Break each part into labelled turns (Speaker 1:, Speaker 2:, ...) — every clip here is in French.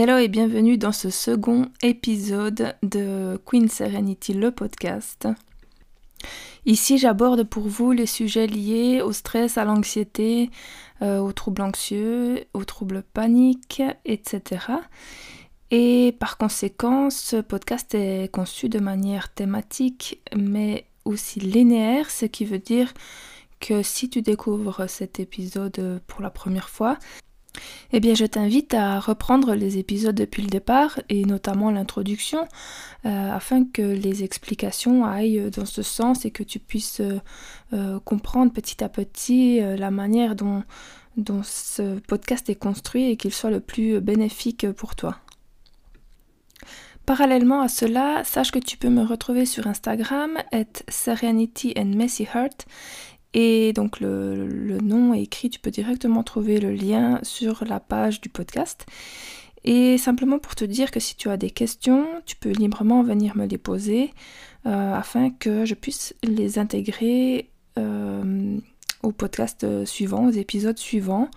Speaker 1: Hello et bienvenue dans ce second épisode de Queen Serenity, le podcast. Ici, j'aborde pour vous les sujets liés au stress, à l'anxiété, euh, aux troubles anxieux, aux troubles paniques, etc. Et par conséquent, ce podcast est conçu de manière thématique, mais aussi linéaire, ce qui veut dire que si tu découvres cet épisode pour la première fois, eh bien, je t'invite à reprendre les épisodes depuis le départ et notamment l'introduction euh, afin que les explications aillent dans ce sens et que tu puisses euh, euh, comprendre petit à petit la manière dont, ce podcast est construit et qu'il soit le plus bénéfique pour toi. Parallèlement à cela, sache que tu peux me retrouver sur Instagram, at Serenity and Messy Heart, et donc le, nom est écrit, tu peux directement trouver le lien sur la page du podcast. Et simplement pour te dire que si tu as des questions, tu peux librement venir me les poser euh, afin que je puisse les intégrer euh, au podcast suivant, aux épisodes suivants.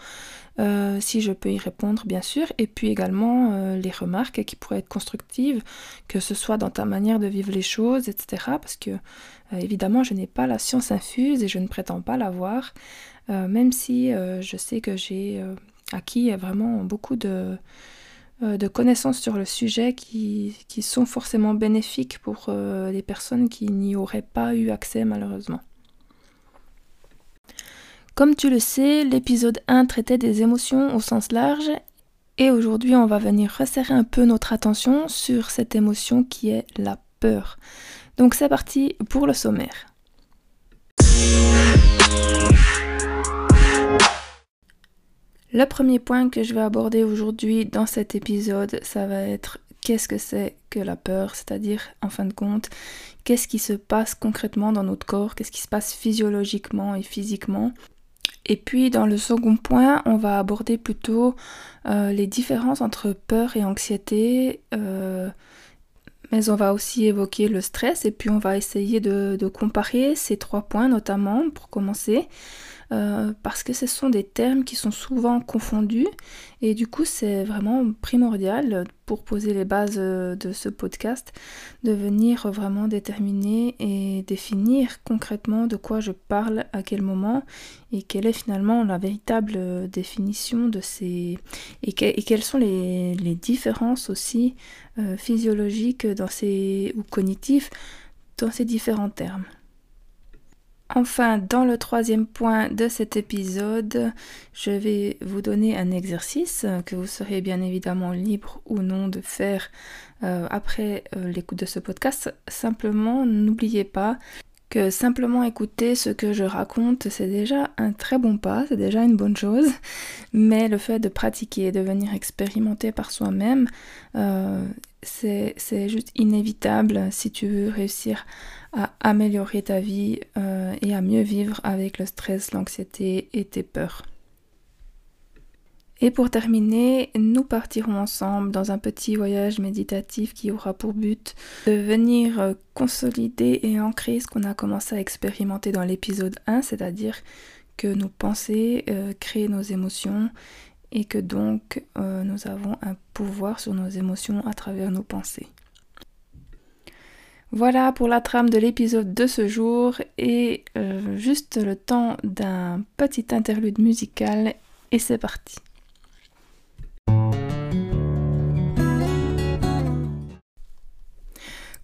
Speaker 1: Euh, si je peux y répondre bien sûr, et puis également euh, les remarques qui pourraient être constructives, que ce soit dans ta manière de vivre les choses, etc. Parce que euh, évidemment je n'ai pas la science infuse et je ne prétends pas l'avoir, même si je sais que j'ai acquis vraiment beaucoup de, de, connaissances sur le sujet qui sont forcément bénéfiques pour les personnes qui n'y auraient pas eu accès malheureusement. Comme tu le sais, l'épisode 1 traitait des émotions au sens large et aujourd'hui on va venir resserrer un peu notre attention sur cette émotion qui est la peur. Donc c'est parti pour le sommaire. Le premier point que je vais aborder aujourd'hui dans cet épisode, ça va être qu'est-ce que c'est que la peur, c'est-à-dire en fin de compte, qu'est-ce qui se passe concrètement dans notre corps, qu'est-ce qui se passe physiologiquement et physiquement? Et puis dans le second point, on va aborder plutôt euh, les différences entre peur et anxiété, euh, mais on va aussi évoquer le stress et puis on va essayer de comparer ces trois points notamment pour commencer. Euh, parce que ce sont des termes qui sont souvent confondus et du coup c'est vraiment primordial pour poser les bases euh, de ce podcast de venir vraiment déterminer et définir concrètement de quoi je parle à quel moment et quelle est finalement la véritable définition de ces et, quelles sont les, différences aussi euh, physiologiques dans ces ou cognitives dans ces différents termes. Enfin, dans le troisième point de cet épisode, je vais vous donner un exercice que vous serez bien évidemment libre ou non de faire euh, après euh, l'écoute de ce podcast. Simplement, n'oubliez pas que simplement écouter ce que je raconte, c'est déjà un très bon pas, c'est déjà une bonne chose, mais le fait de pratiquer, de venir expérimenter par soi-même, euh, c'est juste inévitable si tu veux réussir à améliorer ta vie euh, et à mieux vivre avec le stress, l'anxiété et tes peurs. Et pour terminer, nous partirons ensemble dans un petit voyage méditatif qui aura pour but de venir euh, consolider et ancrer ce qu'on a commencé à expérimenter dans l'épisode 1, c'est-à-dire que nos pensées euh, créent nos émotions et que donc nous avons un pouvoir sur nos émotions à travers nos pensées. Voilà pour la trame de l'épisode de ce jour et euh, juste le temps d'un petit interlude musical et c'est parti.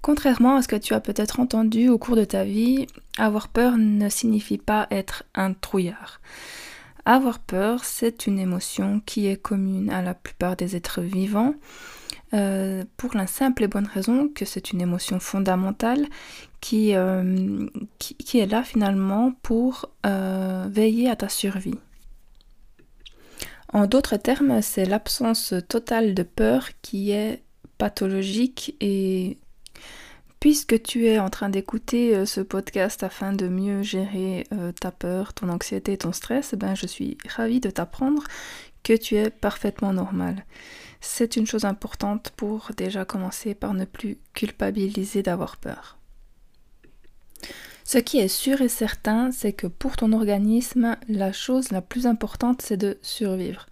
Speaker 1: Contrairement à ce que tu as peut-être entendu au cours de ta vie, avoir peur ne signifie pas être un trouillard. Avoir peur, c'est une émotion qui est commune à la plupart des êtres vivants euh, pour la simple et bonne raison que c'est une émotion fondamentale qui, euh, qui, est là finalement pour euh, veiller à ta survie. En d'autres termes, c'est l'absence totale de peur qui est pathologique et puisque tu es en train d'écouter ce podcast afin de mieux gérer ta peur, ton anxiété, ton stress, ben je suis ravie de t'apprendre tu es parfaitement normal c'est une chose importante pour déjà commencer par ne plus culpabiliser d'avoir peur. Ce qui est sûr et certain, c'est que pour ton organisme, la chose la plus importante, c'est de survivre.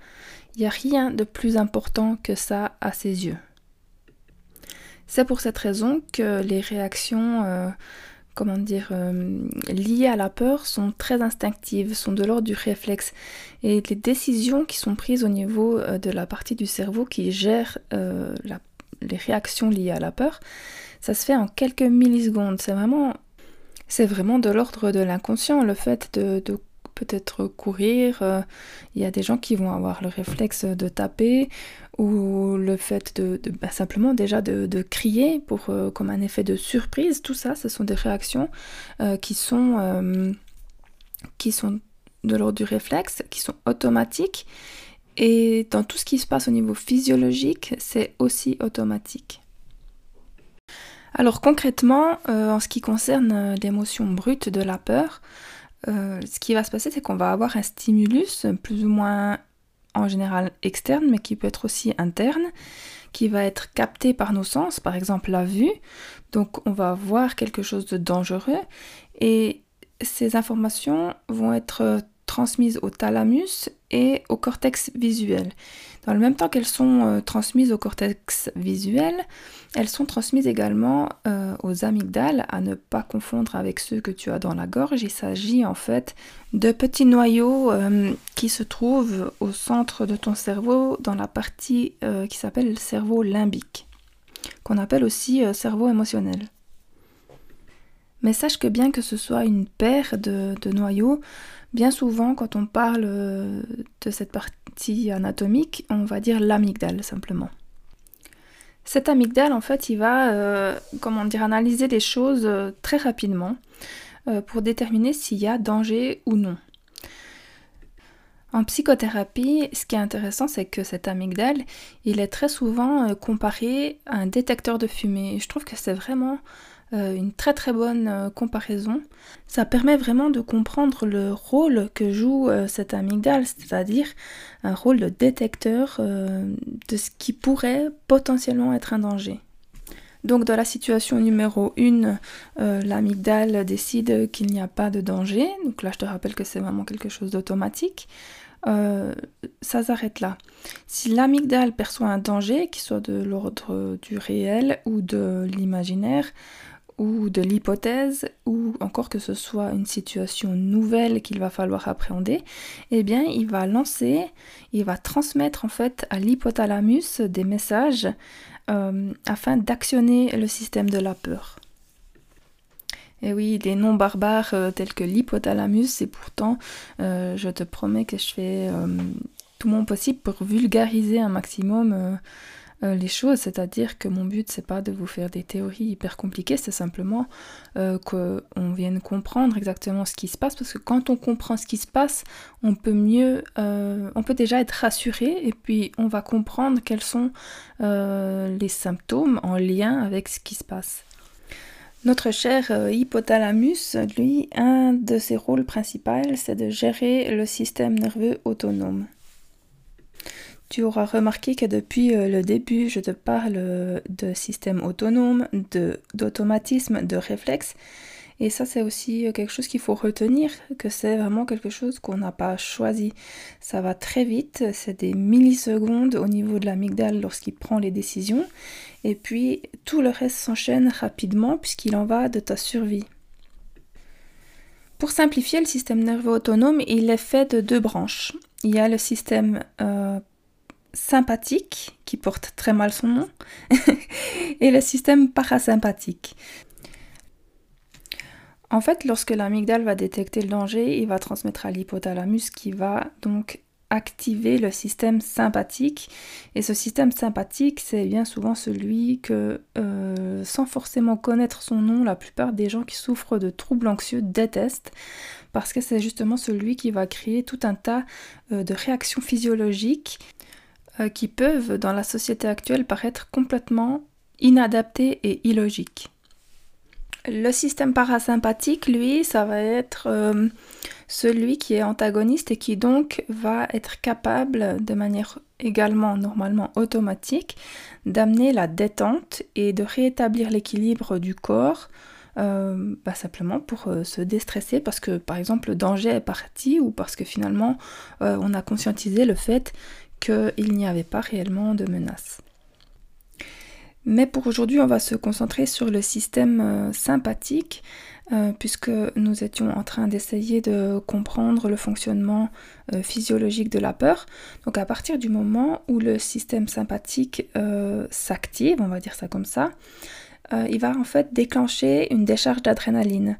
Speaker 1: Il n'y a rien de plus important que ça à ses yeux. C'est pour cette raison que les réactions, euh, comment dire, euh, liées à la peur sont très instinctives, sont de l'ordre du réflexe. Et les décisions qui sont prises au niveau euh, de la partie du cerveau qui gère les réactions liées à la peur, ça se fait en quelques millisecondes. C'est vraiment, de l'ordre de l'inconscient, le fait de, de peut-être courir. Euh, il y a des gens qui vont avoir le réflexe de taper ou le fait de, bah, simplement déjà de, crier pour euh, comme un effet de surprise. Tout ça, ce sont des réactions euh, qui sont qui sont de l'ordre du réflexe, qui sont automatiques. Et dans tout ce qui se passe au niveau physiologique, c'est aussi automatique. Alors concrètement, en ce qui concerne l'émotion brute de la peur, euh, ce qui va se passer, c'est qu'on va avoir un stimulus plus ou moins en général externe, mais qui peut être aussi interne, qui va être capté par nos sens, par exemple la vue. Donc on va voir quelque chose de dangereux et ces informations vont être transmises au thalamus et au cortex visuel. Dans le même temps qu'elles sont euh, transmises au cortex visuel, elles sont transmises également euh, aux amygdales, à ne pas confondre avec ceux que tu as dans la gorge. Il s'agit en fait de petits noyaux euh, qui se trouvent au centre de ton cerveau, dans la partie qui s'appelle le cerveau limbique, qu'on appelle aussi cerveau émotionnel. Mais sache que bien que ce soit une paire de, noyaux, bien souvent quand on parle euh, de cette partie anatomique, on va dire l'amygdale simplement. Cet amygdale, en fait, il va, euh, comment dire, analyser les choses euh, très rapidement pour déterminer s'il y a danger ou non. En psychothérapie, ce qui est intéressant, c'est que cet amygdale, il est très souvent comparé à un détecteur de fumée. je trouve que c'est vraiment une très très bonne euh, comparaison. Ça permet vraiment de comprendre le rôle que joue euh, cette amygdale, c'est-à-dire un rôle de détecteur de ce qui pourrait potentiellement être un danger. Donc dans la situation numéro 1, l'amygdale décide qu'il n'y a pas de danger. Donc là je te rappelle que c'est vraiment quelque chose d'automatique. ça s'arrête là. Si l'amygdale perçoit un danger, qui soit de l'ordre du réel ou de l'imaginaire, ou de l'hypothèse, ou encore que ce soit une situation nouvelle qu'il va falloir appréhender, eh bien il va lancer, il va transmettre en fait à l'hypothalamus des messages euh, afin d'actionner le système de la peur. Et oui, des noms barbares euh, tels que l'hypothalamus, et pourtant euh, je te promets que je fais tout mon possible pour vulgariser un maximum euh, les choses, c'est-à-dire que mon but c'est pas de vous faire des théories hyper compliquées, c'est simplement euh, qu'on vienne comprendre exactement ce qui se passe, parce que quand on comprend ce qui se passe, on peut mieux, euh, on peut déjà être rassuré, et puis on va comprendre quels sont les symptômes en lien avec ce qui se passe. Notre cher hypothalamus, lui, un de ses rôles principaux, c'est de gérer le système nerveux autonome. Tu auras remarqué que depuis euh, le début, je te parle de système autonome, d'automatisme, de, réflexe. Et ça, c'est aussi euh, quelque chose qu'il faut retenir, que c'est vraiment quelque chose qu'on n'a pas choisi. Ça va très vite, c'est des millisecondes au niveau de l'amygdale lorsqu'il prend les décisions. Et puis, tout le reste s'enchaîne rapidement puisqu'il en va de ta survie. Pour simplifier, le système nerveux autonome, il est fait de deux branches. Il y a le système euh, sympathique, qui porte très mal son nom, et le système parasympathique. En fait, lorsque l'amygdale va détecter le danger, il va transmettre à l'hypothalamus qui va donc activer le système sympathique. Et ce système sympathique, c'est bien souvent celui que, euh, sans forcément connaître son nom, la plupart des gens qui souffrent de troubles anxieux détestent, parce que c'est justement celui qui va créer tout un tas euh, de réactions physiologiques euh, qui peuvent, dans la société actuelle, paraître complètement inadaptés et illogiques. Le système parasympathique, lui, ça va être euh, celui qui est antagoniste et qui donc va être capable, de manière également normalement automatique, d'amener la détente et de rétablir l'équilibre du corps euh, bah, simplement pour se déstresser parce que par exemple le danger est parti ou parce que finalement on a conscientisé le fait qu'il n'y avait pas réellement de menace. Mais pour aujourd'hui, on va se concentrer sur le système euh, sympathique, euh, puisque nous étions en train d'essayer de comprendre le fonctionnement euh, physiologique de la peur. Donc à partir du moment où le système sympathique s'active, on va dire ça comme ça, il va en fait déclencher une décharge d'adrénaline.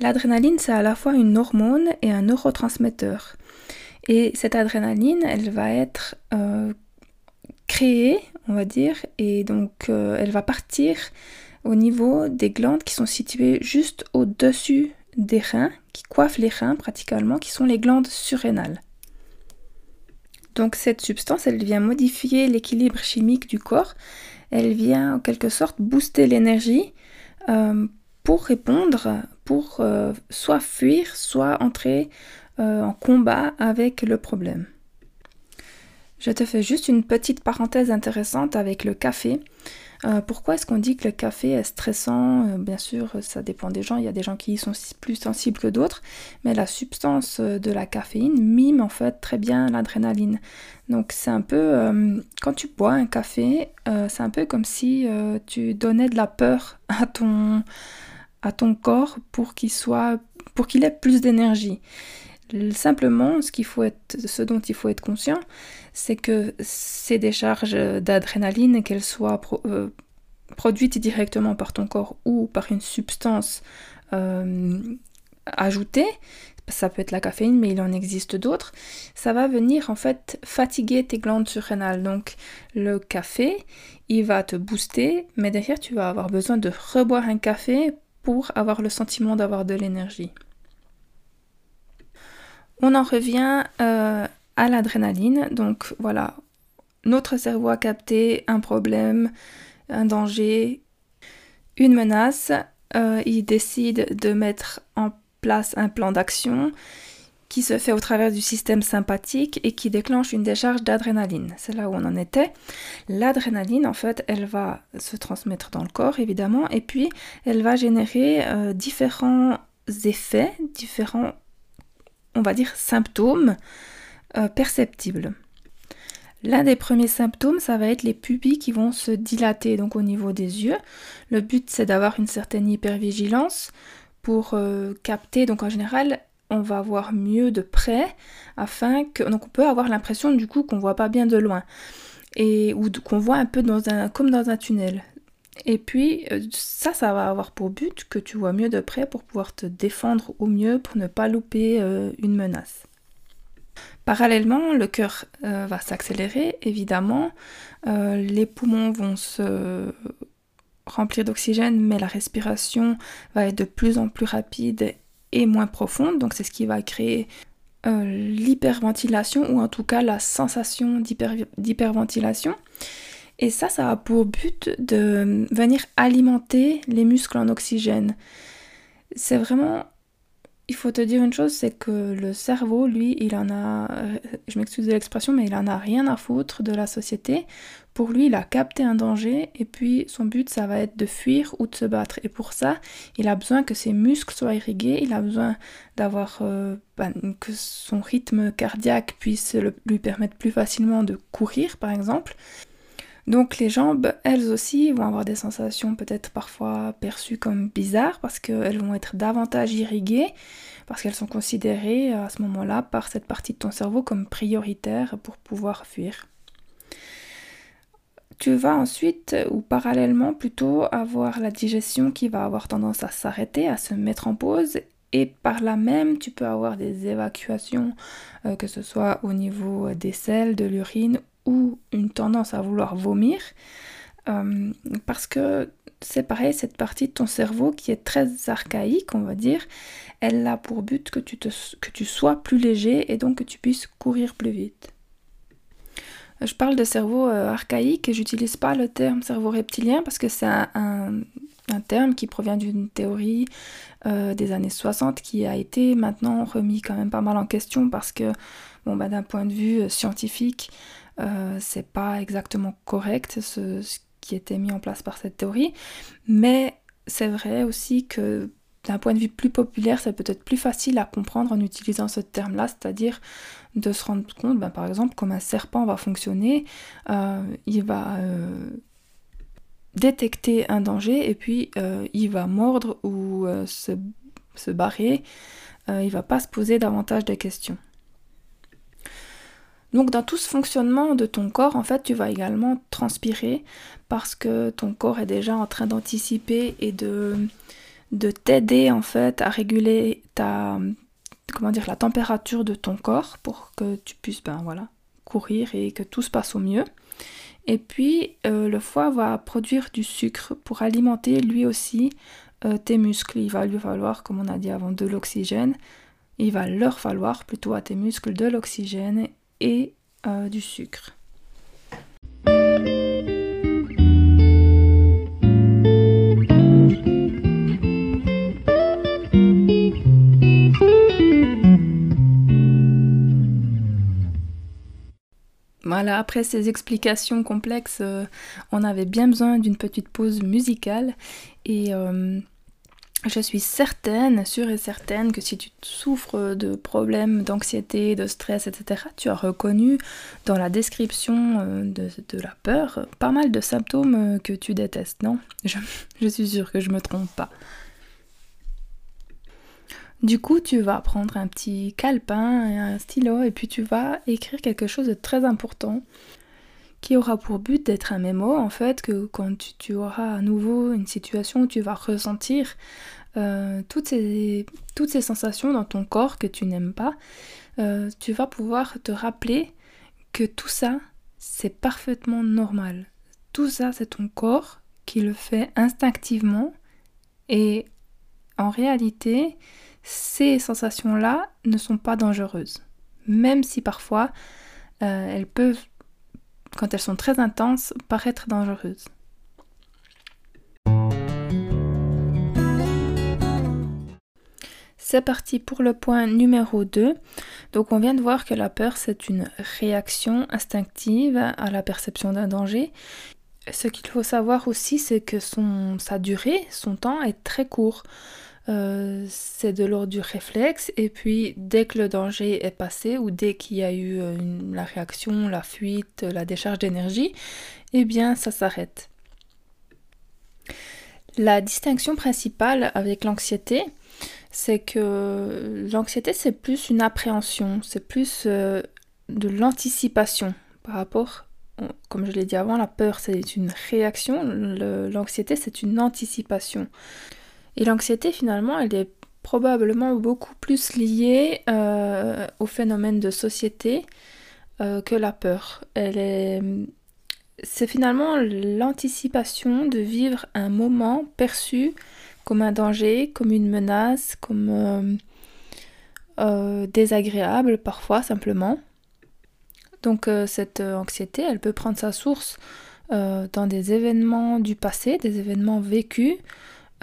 Speaker 1: L'adrénaline, c'est à la fois une hormone et un neurotransmetteur. Et cette adrénaline, elle va être créée, on va dire, et donc euh, elle va partir au niveau des glandes qui sont situées juste au-dessus des reins, qui coiffent les reins pratiquement, qui sont les glandes surrénales. Donc cette substance, elle vient modifier l'équilibre chimique du corps, elle vient en quelque sorte booster l'énergie euh, pour répondre, pour euh, soit fuir, soit entrer en combat avec le problème. Je te fais juste une petite parenthèse intéressante avec le café. Euh, pourquoi est-ce qu'on dit que le café est stressant? Euh, Bien sûr, ça dépend des gens. Il y a des gens qui y sont plus sensibles que d'autres. Mais la substance euh, de la caféine mime en fait très bien l'adrénaline. Donc c'est un peu... quand tu bois un café, c'est un peu comme si tu donnais de la peur à ton, à corps pour qu'il ait plus d'énergie. Simplement, ce, dont il faut être conscient, c'est que ces décharges d'adrénaline, qu'elles soient euh, produites directement par ton corps ou par une substance euh, ajoutée, ça peut être la caféine, mais il en existe d'autres, ça va venir en fait fatiguer tes glandes surrénales. Donc le café, il va te booster, mais derrière tu vas avoir besoin de reboire un café pour avoir le sentiment d'avoir de l'énergie. On en revient euh, à l'adrénaline. Donc voilà, notre cerveau a capté un problème, un danger, une menace. Euh, il décide de mettre en place un plan d'action qui se fait au travers du système sympathique et qui déclenche une décharge d'adrénaline. C'est là où on en était. L'adrénaline, en fait, elle va se transmettre dans le corps, évidemment, et puis elle va générer euh, différents effets, différents on va dire, symptômes euh, perceptibles. L'un des premiers symptômes, ça va être les pupilles qui vont se dilater donc au niveau des yeux. Le but, c'est d'avoir une certaine hypervigilance pour euh, capter. Donc en général, on va voir mieux de près afin que donc on peut avoir l'impression du coup qu'on voit pas bien de loin et ou qu'on voit un peu comme dans un tunnel. Et puis euh, ça, ça va avoir pour but que tu vois mieux de près pour pouvoir te défendre au mieux pour ne pas louper euh, une menace. Parallèlement, le cœur euh, va s'accélérer, évidemment. les poumons vont se remplir d'oxygène, mais la respiration va être de plus en plus rapide et moins profonde. Donc c'est ce qui va créer l'hyperventilation ou en tout cas la sensation d'hyperventilation. Et ça, ça a pour but de venir alimenter les muscles en oxygène. C'est vraiment... Il faut te dire une chose, c'est que le cerveau, lui, il en a... Je m'excuse de l'expression, mais il en a rien à foutre de la société. Pour lui, il a capté un danger et puis son but, ça va être de fuir ou de se battre. Et pour ça, il a besoin que ses muscles soient irrigués, il a besoin d'avoir... Euh, ben, que son rythme cardiaque puisse lui permettre plus facilement de courir, par exemple. Donc les jambes, elles aussi, vont avoir des sensations peut-être parfois perçues comme bizarres parce qu'elles vont être davantage irriguées, parce qu'elles sont considérées à ce moment-là par cette partie de ton cerveau comme prioritaires pour pouvoir fuir. Tu vas ensuite, ou parallèlement plutôt, avoir la digestion qui va avoir tendance à s'arrêter, à se mettre en pause, et par là même, tu peux avoir des évacuations, euh, que ce soit au niveau des selles, de l'urine ou une tendance à vouloir vomir, euh, parce que c'est pareil, cette partie de ton cerveau qui est très archaïque, on va dire, elle a pour but que tu, te, que tu sois plus léger et donc que tu puisses courir plus vite. Je parle de cerveau euh, archaïque et j'utilise pas le terme cerveau reptilien parce que c'est un, terme qui provient d'une théorie euh, des années 60 qui a été maintenant remis quand même pas mal en question parce que, bon, bah, d'un point de vue scientifique, euh, c'est pas exactement correct ce, qui était mis en place par cette théorie, mais c'est vrai aussi que d'un point de vue plus populaire, c'est peut-être plus facile à comprendre en utilisant ce terme-là, c'est-à-dire de se rendre compte, ben, par exemple, comme un serpent va fonctionner, euh, il va euh, détecter un danger et puis il va mordre ou se, se, barrer, il va pas se poser davantage de questions. Donc dans tout ce fonctionnement de ton corps, en fait, tu vas également transpirer parce que ton corps est déjà en train d'anticiper et de, de t'aider en fait à réguler ta comment dire la température de ton corps pour que tu puisses ben voilà courir et que tout se passe au mieux. Et puis euh, le foie va produire du sucre pour alimenter lui aussi euh, tes muscles. Il va lui falloir, comme on a dit avant, de l'oxygène. Il va leur falloir plutôt à tes muscles de l'oxygène et euh, du sucre. Voilà, après ces explications complexes, euh, on avait bien besoin d'une petite pause musicale et euh, je suis certaine, sûre et certaine que si tu souffres de problèmes d'anxiété, de stress, etc., tu as reconnu dans la description euh, de, la peur pas mal de symptômes que tu détestes, non? Je, suis sûre que je me trompe pas. Du coup, tu vas prendre un petit calepin et un stylo et puis tu vas écrire quelque chose de très important qui aura pour but d'être un mémo en fait que quand tu, auras à nouveau une situation où tu vas ressentir euh, toutes, ces, toutes ces sensations dans ton corps que tu n'aimes pas, euh, tu vas pouvoir te rappeler que tout ça, c'est parfaitement normal. Tout ça, c'est ton corps qui le fait instinctivement et en réalité, ces sensations-là ne sont pas dangereuses. Même si parfois euh, elles peuvent, quand elles sont très intenses, paraître dangereuses. C'est parti pour le point numéro 2. Donc on vient de voir que la peur c'est une réaction instinctive à la perception d'un danger. Ce qu'il faut savoir aussi c'est que sa durée, son temps est très court. Euh, c'est de l'ordre du réflexe et puis dès que le danger est passé ou dès qu'il y a eu euh, la réaction, la fuite, la décharge d'énergie, eh bien ça s'arrête. La distinction principale avec l'anxiété, c'est que l'anxiété c'est plus une appréhension, c'est plus euh, de l'anticipation par rapport comme je l'ai dit avant, la peur c'est une réaction, l'anxiété c'est une anticipation. Et l'anxiété, finalement, elle est probablement beaucoup plus liée euh, au phénomène de société euh, que la peur. C'est finalement l'anticipation de vivre un moment perçu comme un danger, comme une menace, comme euh, désagréable parfois simplement. Donc cette anxiété, elle peut prendre sa source dans des événements du passé, des événements vécus,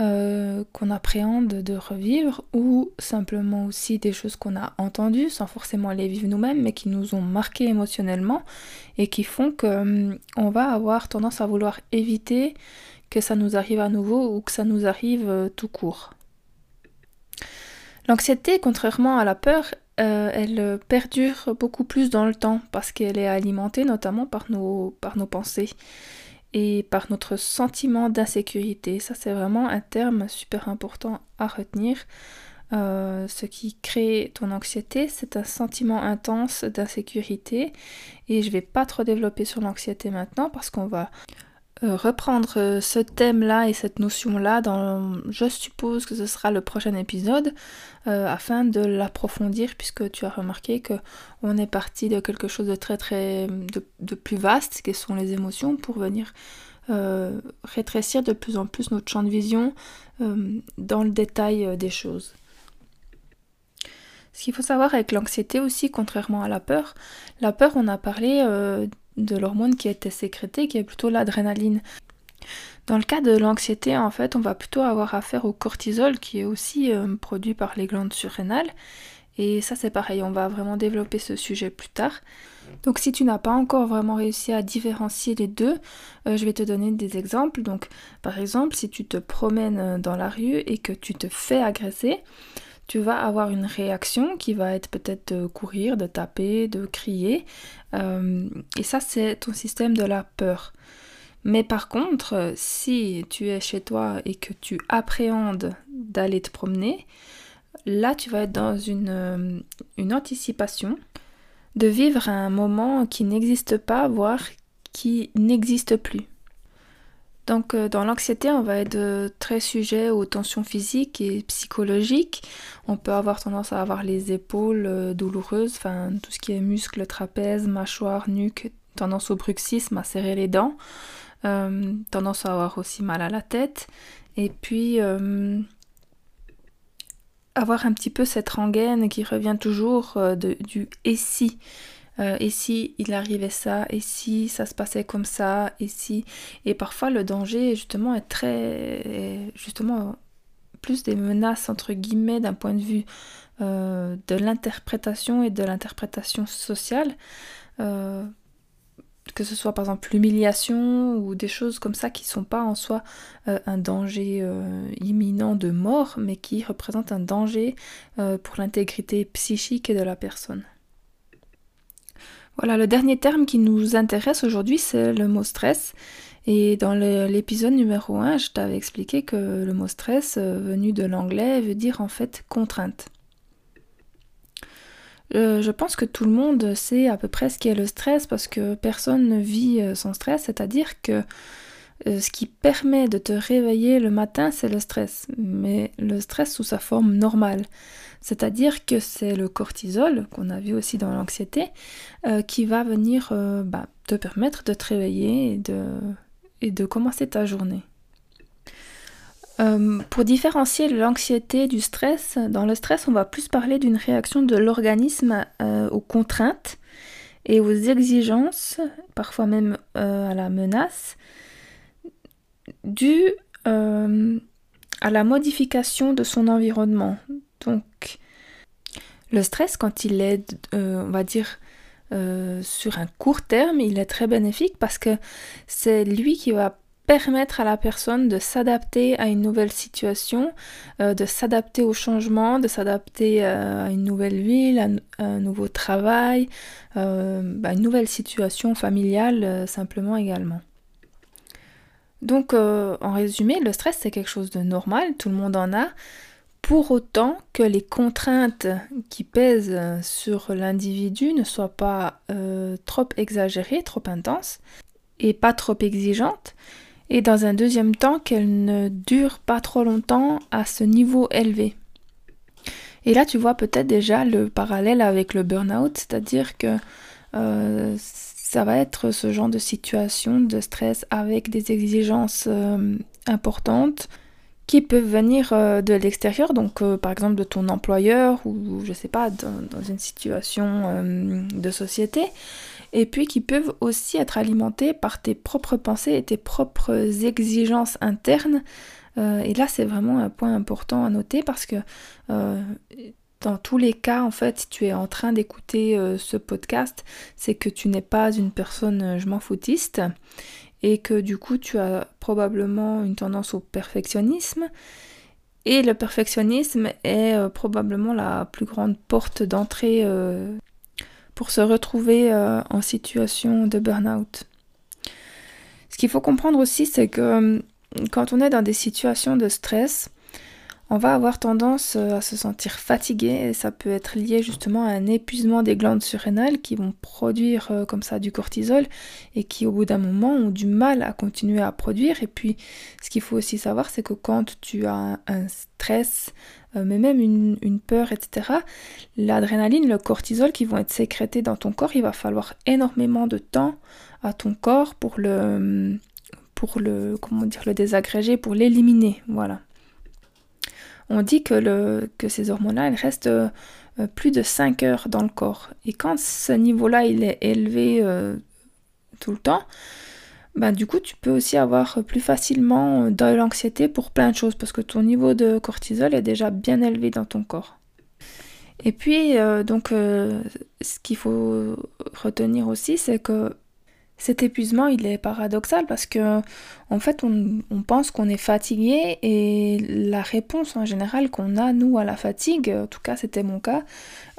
Speaker 1: euh, qu'on appréhende de revivre ou simplement aussi des choses qu'on a entendues sans forcément les vivre nous-mêmes mais qui nous ont marqué émotionnellement et qui font qu'on hum, va avoir tendance à vouloir éviter que ça nous arrive à nouveau ou que ça nous arrive euh, tout court. L'anxiété, contrairement à la peur, euh, elle perdure beaucoup plus dans le temps parce qu'elle est alimentée notamment par nos pensées et par notre sentiment d'insécurité. Ça, c'est vraiment un terme super important à retenir. Euh, ce qui crée ton anxiété, c'est un sentiment intense d'insécurité. Et je vais pas trop développer sur l'anxiété maintenant parce qu'on va reprendre euh, ce thème-là et cette notion-là dans, je suppose que ce sera le prochain épisode, euh, afin de l'approfondir, puisque tu as remarqué que on est parti de quelque chose de très très de, plus vaste, qui sont les émotions, pour venir rétrécir de plus en plus notre champ de vision dans le détail des choses. Ce qu'il faut savoir avec l'anxiété aussi, contrairement à la peur, la peur, on a parlé de l'hormone qui été sécrétée, qui est plutôt l'adrénaline. Dans le cas de l'anxiété, en fait, on va plutôt avoir affaire au cortisol qui est aussi euh, produit par les glandes surrénales Et ça c'est pareil, on va vraiment développer ce sujet plus tard. Donc si tu n'as pas encore vraiment réussi à différencier les deux, euh, je vais te donner des exemples. Donc par exemple, si tu te promènes dans la rue et que tu te fais agresser, tu vas avoir une réaction qui va être peut-être de courir, de taper, de crier. Euh, et ça, c'est ton système de la peur. Mais par contre, si tu es chez toi et que tu appréhendes d'aller te promener, là, tu vas être dans une, euh, une anticipation de vivre un moment qui n'existe pas, voire qui n'existe plus. Donc euh, dans l'anxiété, on va être euh, très sujet aux tensions physiques et psychologiques. On peut avoir tendance à avoir les épaules euh, douloureuses, enfin tout ce qui est muscles, trapèze, mâchoire, nuque, tendance au bruxisme, à serrer les dents, tendance à avoir aussi mal à la tête, et puis avoir un petit peu cette rengaine qui revient toujours du et. Euh, et si il arrivait ça, et si ça se passait comme ça, et si. Et parfois le danger justement est très. justement plus des menaces entre guillemets d'un point de vue euh, de l'interprétation et de l'interprétation sociale. Euh, que ce soit par exemple l'humiliation ou des choses comme ça qui sont pas en soi un danger imminent de mort, mais qui représentent un danger pour l'intégrité psychique de la personne. Voilà, le dernier terme qui nous intéresse aujourd'hui, c'est le mot stress. Et dans l'épisode numéro 1, je t'avais expliqué que le mot stress, euh, venu de l'anglais, veut dire en fait contrainte. Euh, je pense que tout le monde sait à peu près ce qu'est le stress parce que personne ne vit euh, sans stress, c'est-à-dire que ce qui permet de te réveiller le matin, c'est le stress, mais le stress sous sa forme normale. C'est-à-dire que c'est le cortisol, qu'on a vu aussi dans l'anxiété, euh, qui va venir euh, bah, te permettre de te réveiller et de, commencer ta journée. Euh, pour différencier l'anxiété du stress, dans le stress, on va plus parler d'une réaction de l'organisme aux contraintes et aux exigences, parfois même à la menace, due à la modification de son environnement. Donc, le stress, quand il est, euh, on va dire, euh, sur un court terme, il est très bénéfique parce que c'est lui qui va permettre à la personne de s'adapter à une nouvelle situation, euh, de s'adapter au changement, de s'adapter à une nouvelle ville, à, un nouveau travail, à une nouvelle situation familiale simplement également. Donc en résumé, le stress c'est quelque chose de normal, tout le monde en a, pour autant que les contraintes qui pèsent sur l'individu ne soient pas euh, trop exagérées, trop intenses, et pas trop exigeantes, et dans un deuxième temps qu'elles ne durent pas trop longtemps à ce niveau élevé. Et là tu vois peut-être déjà le parallèle avec le burn-out, c'est-à-dire que euh, ça va être ce genre de situation de stress avec des exigences euh, importantes, qui peuvent venir euh, de l'extérieur, donc euh, par exemple de ton employeur ou je sais pas, dans, une situation euh, de société, et puis qui peuvent aussi être alimentés par tes propres pensées et tes propres exigences internes. et là, c'est vraiment un point important à noter parce que dans tous les cas, en fait, si tu es en train d'écouter ce podcast, c'est que tu n'es pas une personne je m'en foutiste et que du coup tu as probablement une tendance au perfectionnisme. Et le perfectionnisme est euh, probablement la plus grande porte d'entrée euh, pour se retrouver euh, en situation de burn-out. Ce qu'il faut comprendre aussi, c'est que quand on est dans des situations de stress, on va avoir tendance euh, à se sentir fatigué et ça peut être lié justement à un épuisement des glandes surrénales qui vont produire euh, comme ça du cortisol et qui au bout d'un moment ont du mal à continuer à produire. Et puis ce qu'il faut aussi savoir c'est que quand tu as un stress, euh, mais même une, peur, etc., l'adrénaline, le cortisol qui vont être sécrétés dans ton corps, il va falloir énormément de temps à ton corps pour le pour le comment dire le désagréger, pour l'éliminer. Voilà on dit que, ces hormones-là, restent euh, plus de 5 heures dans le corps. Et quand ce niveau-là, est élevé euh, tout le temps, ben, du coup, tu peux aussi avoir plus facilement de l'anxiété pour plein de choses, parce que ton niveau de cortisol est déjà bien élevé dans ton corps. Et puis, donc, ce qu'il faut retenir aussi, c'est que cet épuisement, il est paradoxal parce que, en fait, on, pense qu'on est fatigué et la réponse en général qu'on a, nous, à la fatigue, en tout cas, c'était mon cas,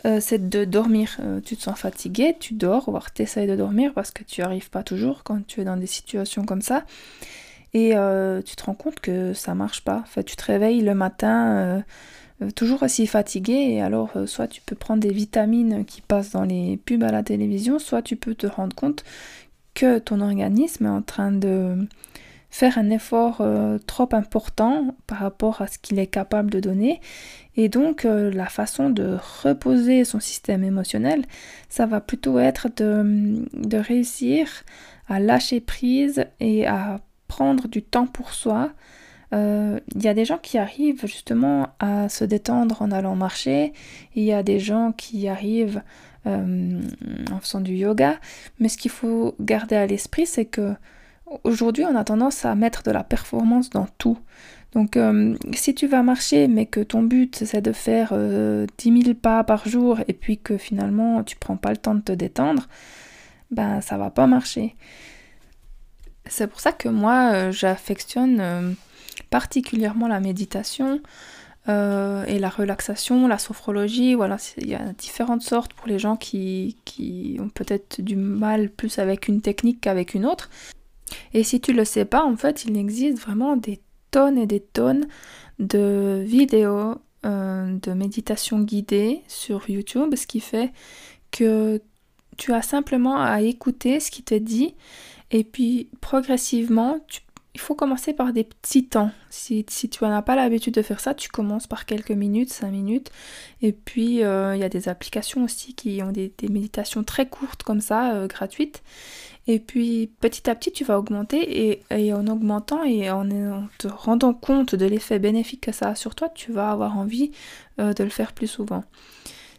Speaker 1: euh, c'est de dormir. Euh, tu te sens fatigué, tu dors, voire tu essayes de dormir parce que tu n'y arrives pas toujours quand tu es dans des situations comme ça. Et euh, tu te rends compte que ça marche pas. Enfin, tu te réveilles le matin toujours aussi fatigué et alors soit tu peux prendre des vitamines qui passent dans les pubs à la télévision, soit tu peux te rendre compte que ton organisme est en train de faire un effort euh, trop important par rapport à ce qu'il est capable de donner. Et donc euh, la façon de reposer son système émotionnel, ça va plutôt être de, réussir à lâcher prise et à prendre du temps pour soi. Il euh, y a des gens qui arrivent justement à se détendre en allant marcher. Il y a des gens qui arrivent euh, en faisant du yoga. Mais ce qu'il faut garder à l'esprit, c'est que aujourd'hui, on a tendance à mettre de la performance dans tout. Donc, euh, si tu vas marcher, mais que ton but c'est de faire 10 euh, 000 pas par jour et puis que finalement tu prends pas le temps de te détendre, ben ça va pas marcher. C'est pour ça que moi j'affectionne particulièrement la méditation. Euh, et la relaxation, la sophrologie, voilà, il y a différentes sortes pour les gens qui, qui ont peut-être du mal plus avec une technique qu'avec une autre. Et si tu le sais pas, en fait, il existe vraiment des tonnes et des tonnes de vidéos euh, de méditation guidée sur YouTube, ce qui fait que tu as simplement à écouter ce qui te dit et puis progressivement tu il faut commencer par des petits temps. Si, si tu n'as pas l'habitude de faire ça, tu commences par quelques minutes, 5 minutes. Et puis, euh, il y a des applications aussi qui ont des, méditations très courtes comme ça, euh, gratuites. Et puis, petit à petit, tu vas augmenter. Et, en augmentant et en, te rendant compte de l'effet bénéfique que ça a sur toi, tu vas avoir envie euh, de le faire plus souvent.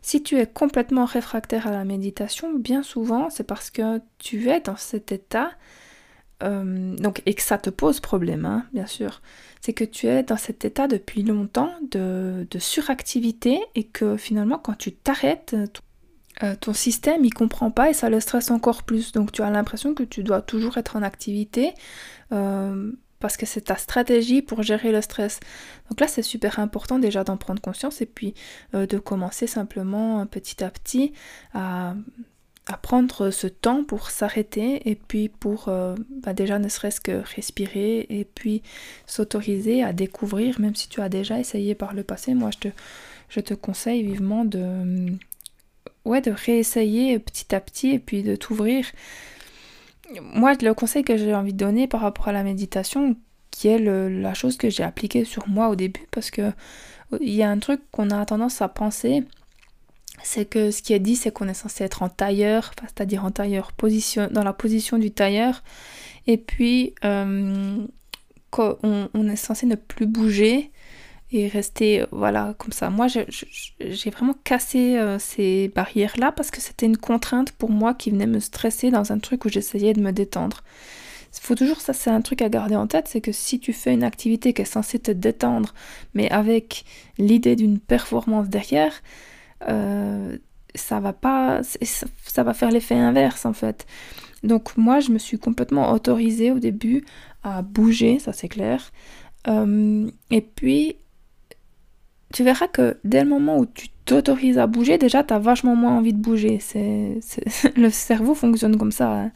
Speaker 1: Si tu es complètement réfractaire à la méditation, bien souvent, c'est parce que tu es dans cet état euh, donc, et que ça te pose problème, hein, bien sûr, c'est que tu es dans cet état depuis longtemps de, suractivité et que finalement, quand tu t'arrêtes, euh, ton, système il comprend pas et ça le stresse encore plus. Donc, tu as l'impression que tu dois toujours être en activité. Euh, parce que c'est ta stratégie pour gérer le stress. Donc là, c'est super important déjà d'en prendre conscience et puis de commencer simplement petit à petit à à prendre ce temps pour s'arrêter et puis pour euh, bah déjà ne serait-ce que respirer et puis s'autoriser à découvrir, même si tu as déjà essayé par le passé, moi je te, conseille vivement de, ouais, de réessayer petit à petit et puis de t'ouvrir. Moi, le conseil que j'ai envie de donner par rapport à la méditation, qui est la chose que j'ai appliquée sur moi au début, parce que il y a un truc qu'on a tendance à penser, c'est que ce qui est dit, c'est qu'on est censé être en tailleur, c'est-à-dire en tailleur, position, dans la position du tailleur, et puis euh, on, est censé ne plus bouger et rester, voilà, comme ça. Moi, j'ai vraiment cassé euh, ces barrières-là parce que c'était une contrainte pour moi qui venait me stresser dans un truc où j'essayais de me détendre. Il faut toujours, ça c'est un truc à garder en tête, c'est que si tu fais une activité qui est censée te détendre, mais avec l'idée d'une performance derrière, euh, ça va pas, ça, va faire l'effet inverse en fait. Donc moi, je me suis complètement autorisée au début à bouger, ça c'est clair. Euh, et puis, tu verras que dès le moment où tu t'autorises à bouger, déjà, tu as vachement moins envie de bouger. C'est, le cerveau fonctionne comme ça. Hein.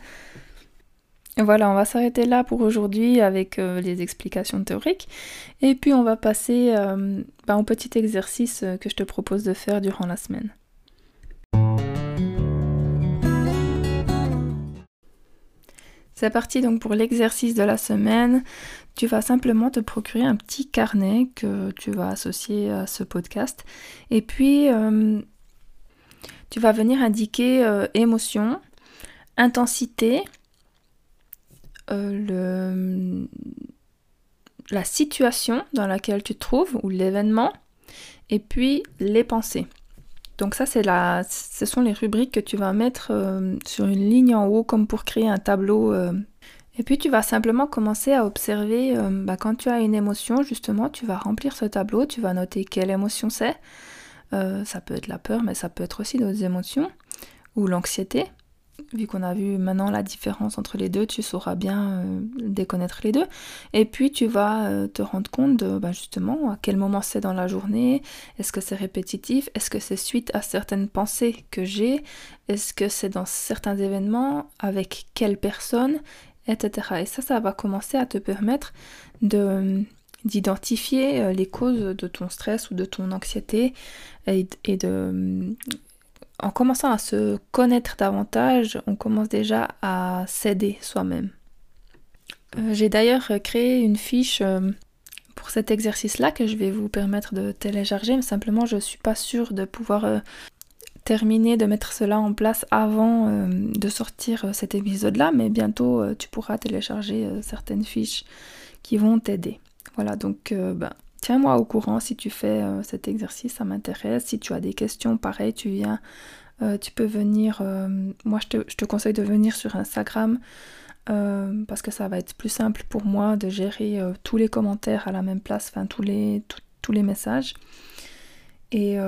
Speaker 1: Voilà, on va s'arrêter là pour aujourd'hui avec euh, les explications théoriques. Et puis on va passer euh, ben, au petit exercice euh, que je te propose de faire durant la semaine. C'est parti donc pour l'exercice de la semaine. Tu vas simplement te procurer un petit carnet que tu vas associer à ce podcast. Et puis, tu vas venir indiquer émotion, intensité, le, la situation dans laquelle tu te trouves ou l'événement et puis les pensées. Donc ça, c'est la, ce sont les rubriques que tu vas mettre euh, sur une ligne en haut comme pour créer un tableau. Euh. Et puis tu vas simplement commencer à observer bah, quand tu as une émotion, justement, tu vas remplir ce tableau, tu vas noter quelle émotion c'est. Euh, ça peut être la peur, mais ça peut être aussi d'autres émotions ou l'anxiété. Vu qu'on a vu maintenant la différence entre les deux, tu sauras bien euh, déconnaître les deux. Et puis tu vas euh, te rendre compte de bah, justement à quel moment c'est dans la journée, est-ce que c'est répétitif, est-ce que c'est suite à certaines pensées que j'ai, est-ce que c'est dans certains événements, avec quelle personne, etc. Et ça, ça va commencer à te permettre de d'identifier euh, les causes de ton stress ou de ton anxiété et, de en commençant à se connaître davantage, on commence déjà à s'aider soi-même. Euh, j'ai d'ailleurs créé une fiche euh, pour cet exercice-là que je vais vous permettre de télécharger, mais simplement je ne suis pas sûre de pouvoir terminer de mettre cela en place avant de sortir cet épisode-là, mais bientôt tu pourras télécharger certaines fiches qui vont t'aider. Voilà, donc euh, ben, tiens-moi au courant si tu fais euh, cet exercice, ça m'intéresse. Si tu as des questions, pareil, tu viens, euh, tu peux venir. moi, je te, conseille de venir sur Instagram parce que ça va être plus simple pour moi de gérer tous les commentaires à la même place, enfin tous les, messages. Et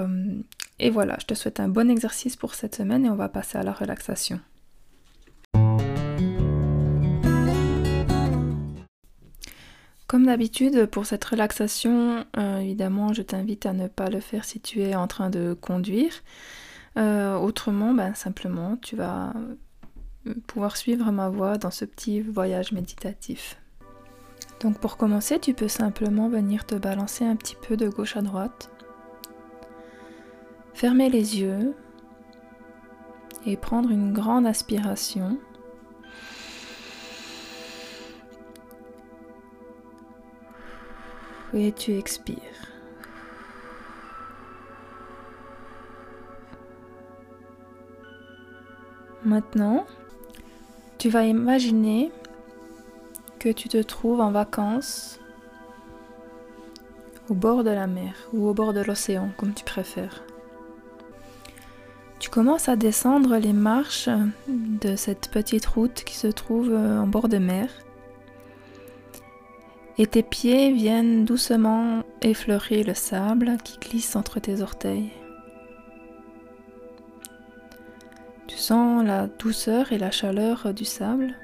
Speaker 1: voilà, je te souhaite un bon exercice pour cette semaine et on va passer à la relaxation. Comme d'habitude, pour cette relaxation, euh, évidemment, je t'invite à ne pas le faire si tu es en train de conduire. Euh, autrement, ben, simplement, tu vas pouvoir suivre ma voix dans ce petit voyage méditatif. Donc pour commencer, tu peux simplement venir te balancer un petit peu de gauche à droite. Fermer les yeux et prendre une grande aspiration. Et tu expires? Maintenant, tu vas imaginer que tu te trouves en vacances au bord de la mer ou au bord de l'océan, comme tu préfères. Tu commences à descendre les marches de cette petite route qui se trouve en bord de mer et tes pieds viennent doucement effleurer le sable qui glisse entre tes orteils. Tu sens la douceur et la chaleur du sable.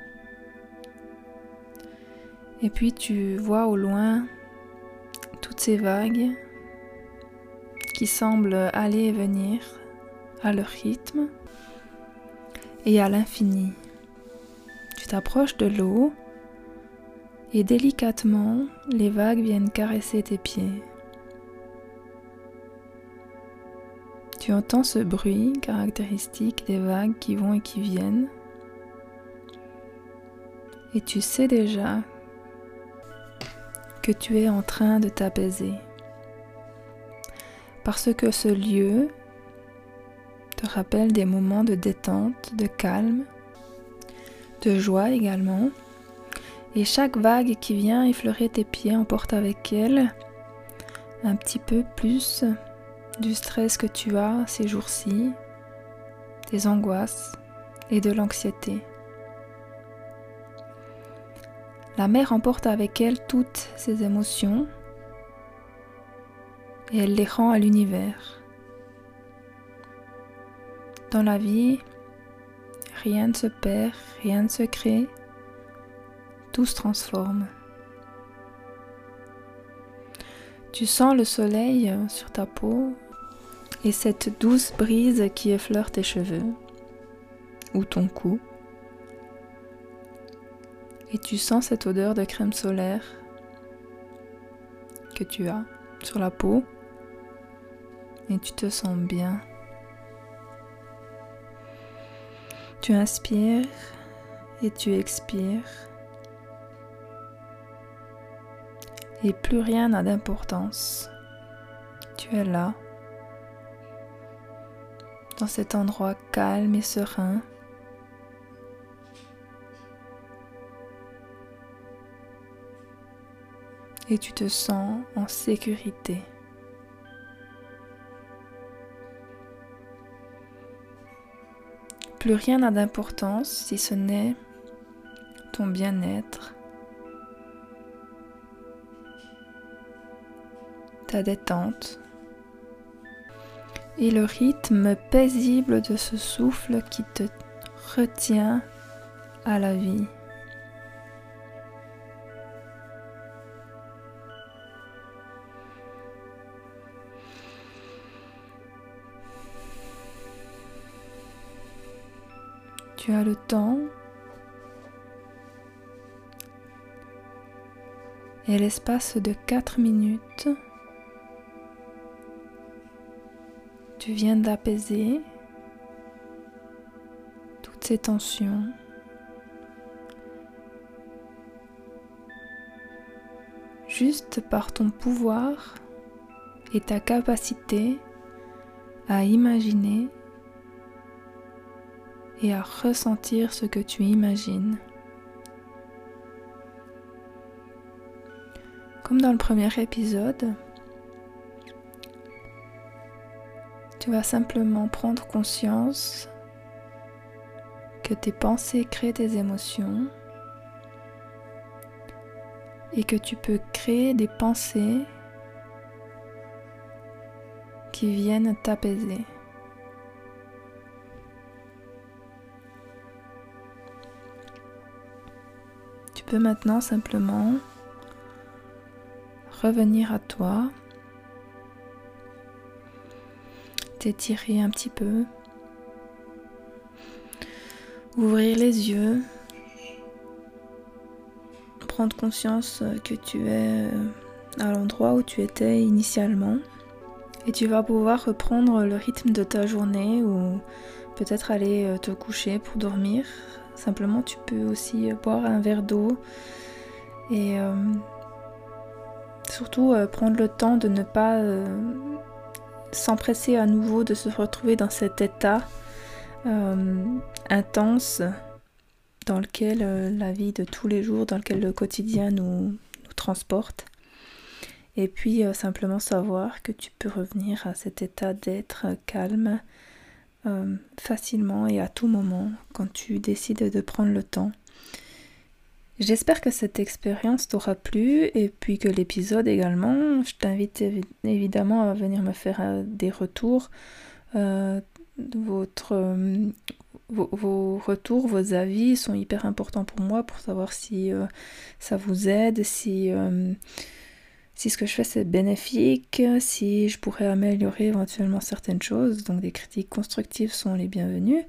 Speaker 1: Et puis tu vois au loin toutes ces vagues qui semblent aller et venir à leur rythme et à l'infini. Tu t'approches de l'eau et délicatement, les vagues viennent caresser tes pieds. Tu entends ce bruit caractéristique des vagues qui vont et qui viennent. Et tu sais déjà que tu es en train de t'apaiser. Parce que ce lieu te rappelle des moments de détente, de calme, de joie également et chaque vague qui vient effleurer tes pieds emporte avec elle un petit peu plus du stress que tu as ces jours-ci, des angoisses et de l'anxiété. La mer emporte avec elle toutes ces émotions et elle les rend à l'univers. Dans la vie, rien ne se perd, rien ne se crée, se transforme. Tu sens le soleil sur ta peau et cette douce brise qui effleure tes cheveux ou ton cou. Et tu sens cette odeur de crème solaire que tu as sur la peau et tu te sens bien. Tu inspires et tu expires. Et plus rien n'a d'importance. Tu es là, dans cet endroit calme et serein. Et tu te sens en sécurité. Plus rien n'a d'importance si ce n'est ton bien-être ta détente. et le rythme paisible de ce souffle qui te retient à la vie. Tu as le temps et l'espace de 4 minutes tu viens d'apaiser toutes ces tensions. Juste par ton pouvoir et ta capacité à imaginer et à ressentir ce que tu imagines. Comme dans le premier épisode, Tu vas simplement prendre conscience que tes pensées créent des émotions et que tu peux créer des pensées qui viennent t'apaiser. Tu peux maintenant simplement revenir à toi t'étirer un petit peu, ouvrir les yeux, prendre conscience que tu es à l'endroit où tu étais initialement. Et tu vas pouvoir reprendre le rythme de ta journée ou peut-être aller euh, te coucher pour dormir. Simplement, tu peux aussi boire un verre d'eau et euh, surtout euh, prendre le temps de ne pas s'empresser à nouveau de se retrouver dans cet état euh, intense dans lequel euh, la vie de tous les jours, dans lequel le quotidien nous, transporte. Et puis euh, simplement savoir que tu peux revenir à cet état d'être calme facilement et à tout moment quand tu décides de prendre le temps J'espère que cette expérience t'aura plu et puis que l'épisode également. Je t'invite évidemment à venir me faire euh, des retours. Euh, euh, vos, retours, vos avis sont hyper importants pour moi pour savoir si ça vous aide, si, si ce que je fais c'est bénéfique, si je pourrais améliorer éventuellement certaines choses. Donc des critiques constructives sont les bienvenues.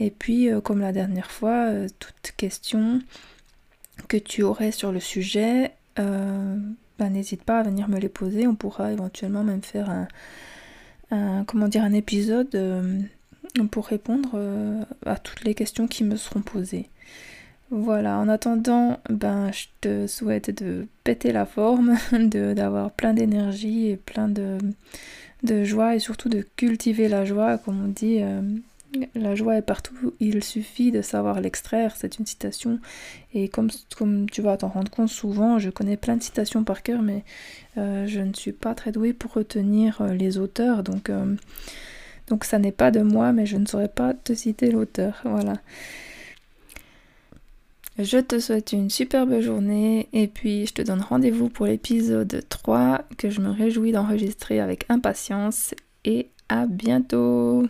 Speaker 1: Et puis comme la dernière fois, toute question que tu aurais sur le sujet, bah, n'hésite pas à venir me les poser. On pourra éventuellement même faire un, comment dire, un épisode euh, pour répondre euh, à toutes les questions qui me seront posées. Voilà, en attendant, ben, je te souhaite de péter la forme, d'avoir plein d'énergie et plein de, de, joie et surtout de cultiver la joie, comme on dit. La joie est partout, il suffit de savoir l'extraire, c'est une citation. Et comme, tu vas t'en rendre compte souvent, je connais plein de citations par cœur, mais euh, je ne suis pas très douée pour retenir euh, les auteurs. Donc, euh, donc ça n'est pas de moi, mais je ne saurais pas te citer l'auteur. Voilà. Je te souhaite une superbe journée et puis je te donne rendez-vous pour l'épisode 3 que je me réjouis d'enregistrer avec impatience et à bientôt